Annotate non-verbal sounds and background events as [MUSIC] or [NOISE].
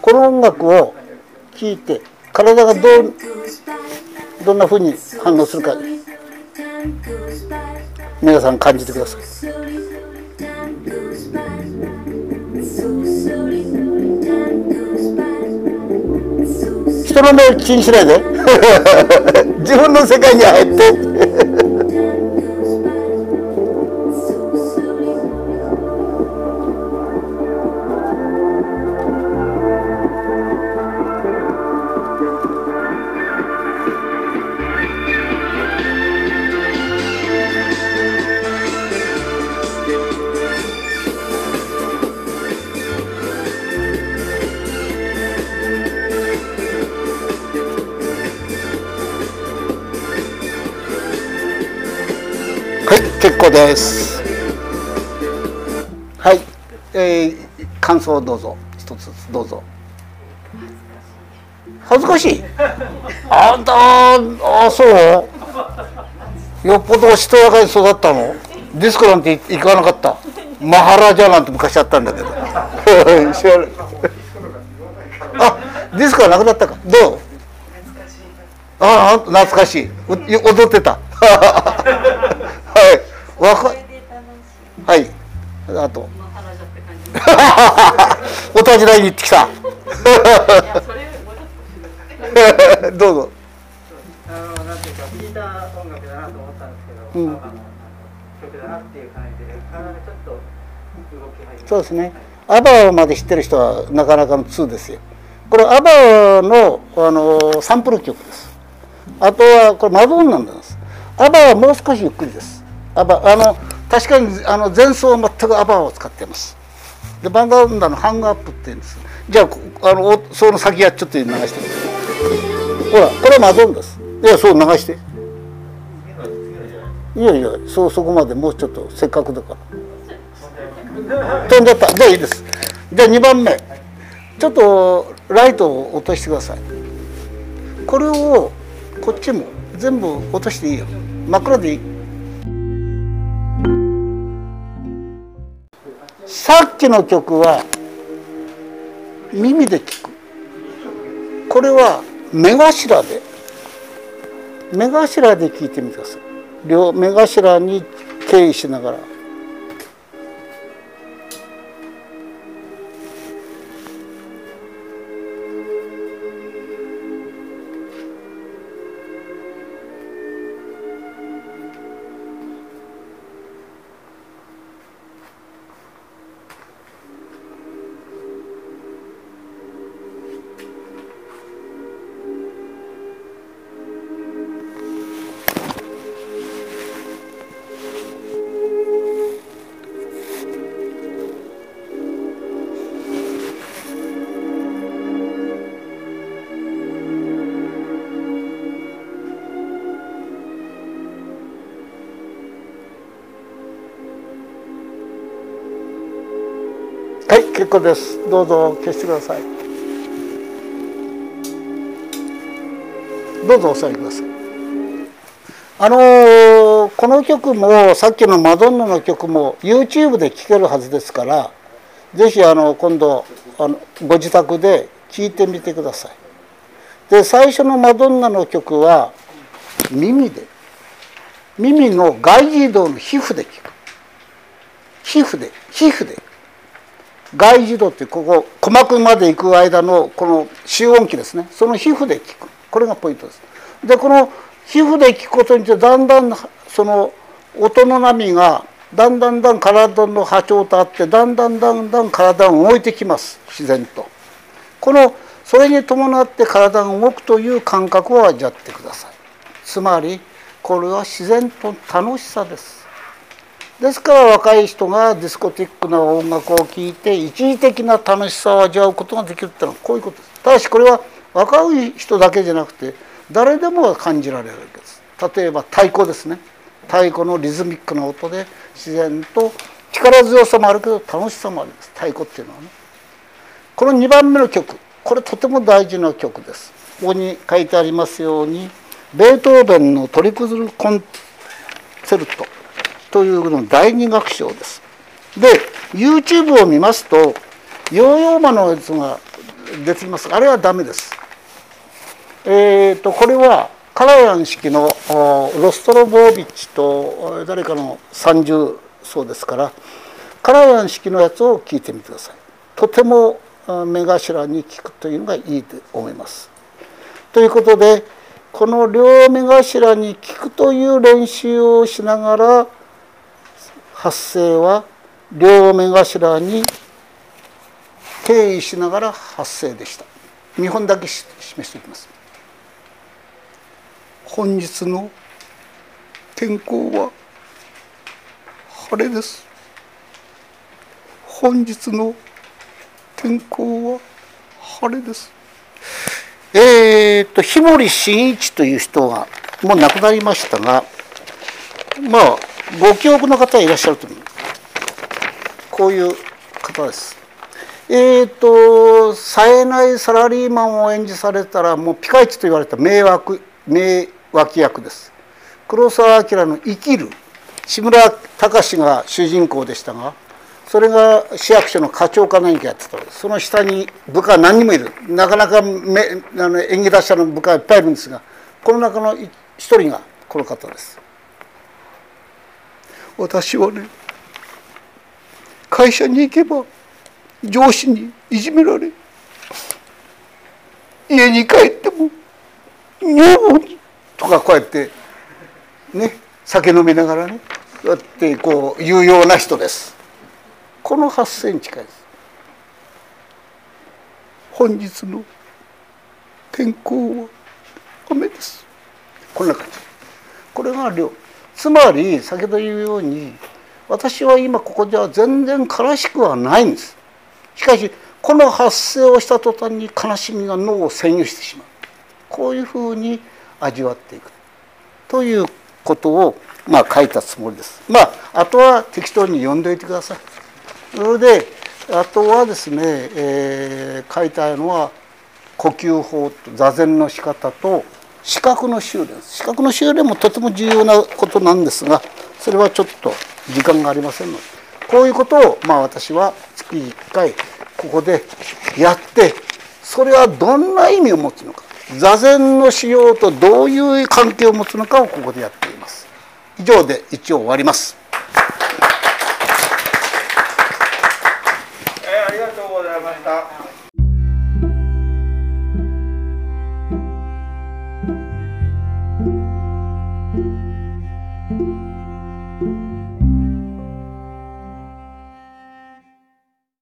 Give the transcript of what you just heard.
この音楽を聴いて体がどうどんなふうに反応するか皆さん感じてください。人の目を気にしないで [LAUGHS] 自分の世界に入って結構です。はい、えー、感想をどうぞ。一つずつどうぞ。恥ずかしいあんたあそう？よっぽどしとやかに育ったの？ディスコなんて行かなかった。マハラジャなんて昔あったんだけど。知らないあディスコはなくなったか？どう？ああ懐かしい。う踊ってた。[LAUGHS] はい。わかはい。あと。[LAUGHS] おたじらいに行ってきた。[LAUGHS] どうぞ。あのなんていうか聞いた音楽だなと思ったんですけど、うん。アバの曲だなっていう感じで体がちょっと動き始めて。そうですね。アバまで知ってる人はなかなかの2ですよ。これアバのあのサンプル曲です。あとはこれマドンナなんです。アバはもう少しゆっくりですアバあの確かにあの前奏は全くアバを使ってます。でバンダンダのハングアップって言うんです。じゃああのその先はちょっと流してほらこれはマドンです。いやそう流して。いやいやそうそこまでもうちょっとせっかくだから。飛んじゃった。じゃあいいです。じゃあ2番目。ちょっとライトを落としてください。これをこっちも全部落としていいよ。真っ暗でいい。さっきの曲は耳で聞く。これは目頭で。目頭で聞いてみてください。両目頭に敬意しながら。構です。どうぞ消してください。どうぞお座りください。あのーこの曲もさっきのマドンナの曲も YouTube で聴けるはずですからぜひあの今度あのご自宅で聴いてみてください。で最初のマドンナの曲は耳で耳の外耳道の皮膚で聴く。皮膚で皮膚で。外耳道ってここ鼓膜まで行く間のこの集音器ですね。その皮膚で聞く。これがポイントです。でこの皮膚で聞くことによってだんだんその音の波がだんだんだん体の波長とあってだんだんだんだん体が動いてきます。自然と。このそれに伴って体が動くという感覚を味わってください。つまりこれは自然と楽しさです。ですから若い人がディスコティックな音楽を聴いて一時的な楽しさを味わうことができるっていうのはこういうことです。ただしこれは若い人だけじゃなくて誰でも感じられるわけです。例えば太鼓ですね。太鼓のリズミックな音で自然と力強さもあるけど楽しさもあります。太鼓っていうのはね。この2番目の曲。これとても大事な曲です。ここに書いてありますようにベートーベンのトリプルコンセルト。というの第二楽章です。で YouTube を見ますとヨーヨーマのやつが出てきます。あれはダメです。えーとこれはカラヤン式のロストロボービッチと誰かの三重奏ですからカラヤン式のやつを聞いてみてください。とても目頭に聞くというのがいいと思います。ということでこの両目頭に聞くという練習をしながら発声は両目頭に定位しながら発声でした。見本だけ示しておきます。本日の天候は晴れです。本日の天候は晴れです。えーと日森真一という人がもう亡くなりましたがまあご記憶の方いらっしゃると思う。こういう方です。えーと冴えないサラリーマンを演じされたらもうピカイチと言われた迷惑迷脇役です。黒澤明の「生きる」志村隆が主人公でしたがそれが市役所の課長か何かやってたその下に部下何人もいる。なかなかめあの演技達者の部下いっぱいいるんですがこの中の一人がこの方です。私はね会社に行けば上司にいじめられ家に帰っても女房にとかこうやってね酒飲みながらねやってこう言うような人です。この8センチ近いです。本日の天候は雨です。こんな感じ。これが量つまり先ほど言うように私は今ここでは全然悲しくはないんですしかしこの発声をした途端に悲しみが脳を占有してしまうこういうふうに味わっていくということをまあ書いたつもりです。まああとは適当に読んでおいてください。それであとはですね、えー、書いたのは呼吸法と座禅の仕方と視覚の修練。視覚の修練もとても重要なことなんですがそれはちょっと時間がありませんので。こういうことをまあ私は月1回ここでやってそれはどんな意味を持つのか。座禅の使用とどういう関係を持つのかをここでやっています。以上で一応終わります、えー、ありがとうございました。